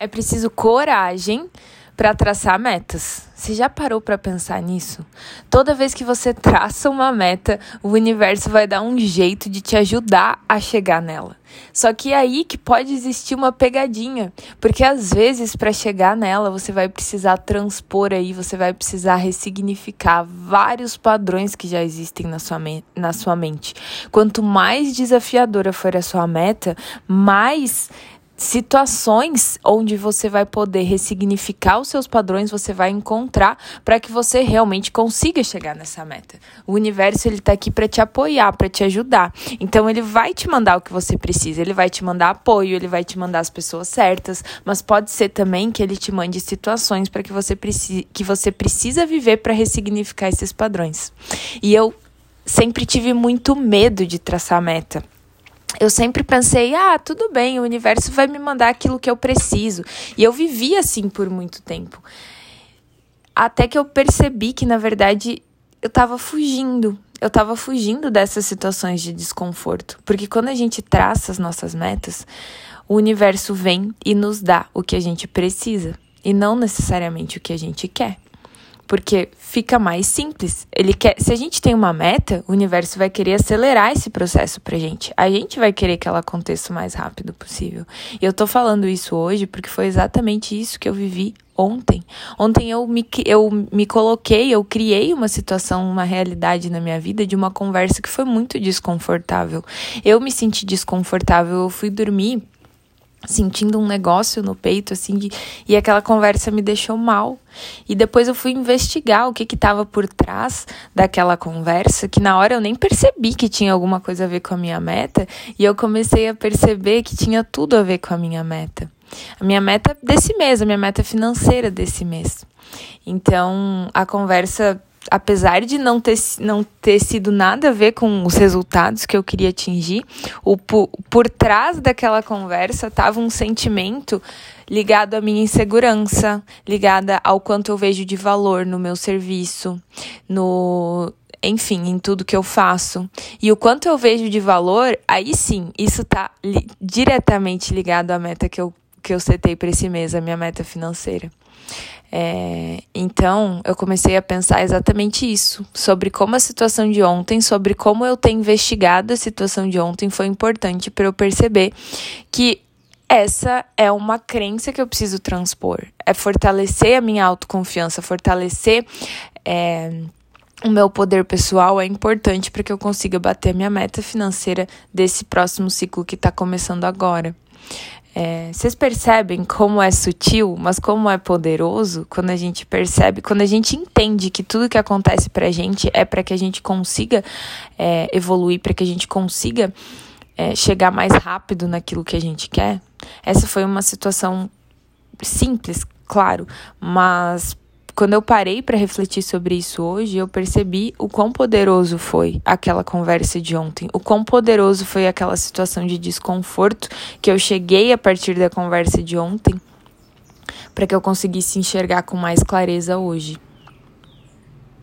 É preciso coragem para traçar metas. Você já parou para pensar nisso? Toda vez que você traça uma meta, o universo vai dar um jeito de te ajudar a chegar nela. Só que é aí que pode existir uma pegadinha, porque às vezes para chegar nela você vai precisar transpor aí, você vai precisar ressignificar vários padrões que já existem na sua, na sua mente. Quanto mais desafiadora for a sua meta, mais situações onde você vai poder ressignificar os seus padrões, você vai encontrar para que você realmente consiga chegar nessa meta. O universo ele tá aqui para te apoiar, para te ajudar. Então ele vai te mandar o que você precisa, ele vai te mandar apoio, ele vai te mandar as pessoas certas, mas pode ser também que ele te mande situações para que você precise que você precisa viver para ressignificar esses padrões. E eu sempre tive muito medo de traçar meta eu sempre pensei, ah, tudo bem, o universo vai me mandar aquilo que eu preciso. E eu vivi assim por muito tempo. Até que eu percebi que, na verdade, eu estava fugindo. Eu estava fugindo dessas situações de desconforto. Porque quando a gente traça as nossas metas, o universo vem e nos dá o que a gente precisa. E não necessariamente o que a gente quer porque fica mais simples. Ele quer, se a gente tem uma meta, o universo vai querer acelerar esse processo pra gente. A gente vai querer que ela aconteça o mais rápido possível. E eu tô falando isso hoje porque foi exatamente isso que eu vivi ontem. Ontem eu me, eu me coloquei, eu criei uma situação, uma realidade na minha vida de uma conversa que foi muito desconfortável. Eu me senti desconfortável, eu fui dormir sentindo um negócio no peito, assim, de, e aquela conversa me deixou mal. E depois eu fui investigar o que estava por trás daquela conversa, que na hora eu nem percebi que tinha alguma coisa a ver com a minha meta, e eu comecei a perceber que tinha tudo a ver com a minha meta. A minha meta desse mês, a minha meta financeira desse mês. Então, a conversa apesar de não ter, não ter sido nada a ver com os resultados que eu queria atingir, o, por, por trás daquela conversa estava um sentimento ligado à minha insegurança, ligada ao quanto eu vejo de valor no meu serviço, no enfim, em tudo que eu faço. E o quanto eu vejo de valor, aí sim, isso está li diretamente ligado à meta que eu, que eu setei para esse mês, a minha meta financeira. É, então, eu comecei a pensar exatamente isso, sobre como a situação de ontem, sobre como eu ter investigado a situação de ontem foi importante para eu perceber que essa é uma crença que eu preciso transpor. É fortalecer a minha autoconfiança, fortalecer é, o meu poder pessoal é importante para que eu consiga bater a minha meta financeira desse próximo ciclo que está começando agora. É, vocês percebem como é sutil, mas como é poderoso quando a gente percebe, quando a gente entende que tudo que acontece pra gente é para que a gente consiga é, evoluir, para que a gente consiga é, chegar mais rápido naquilo que a gente quer? Essa foi uma situação simples, claro, mas quando eu parei para refletir sobre isso hoje, eu percebi o quão poderoso foi aquela conversa de ontem, o quão poderoso foi aquela situação de desconforto que eu cheguei a partir da conversa de ontem para que eu conseguisse enxergar com mais clareza hoje.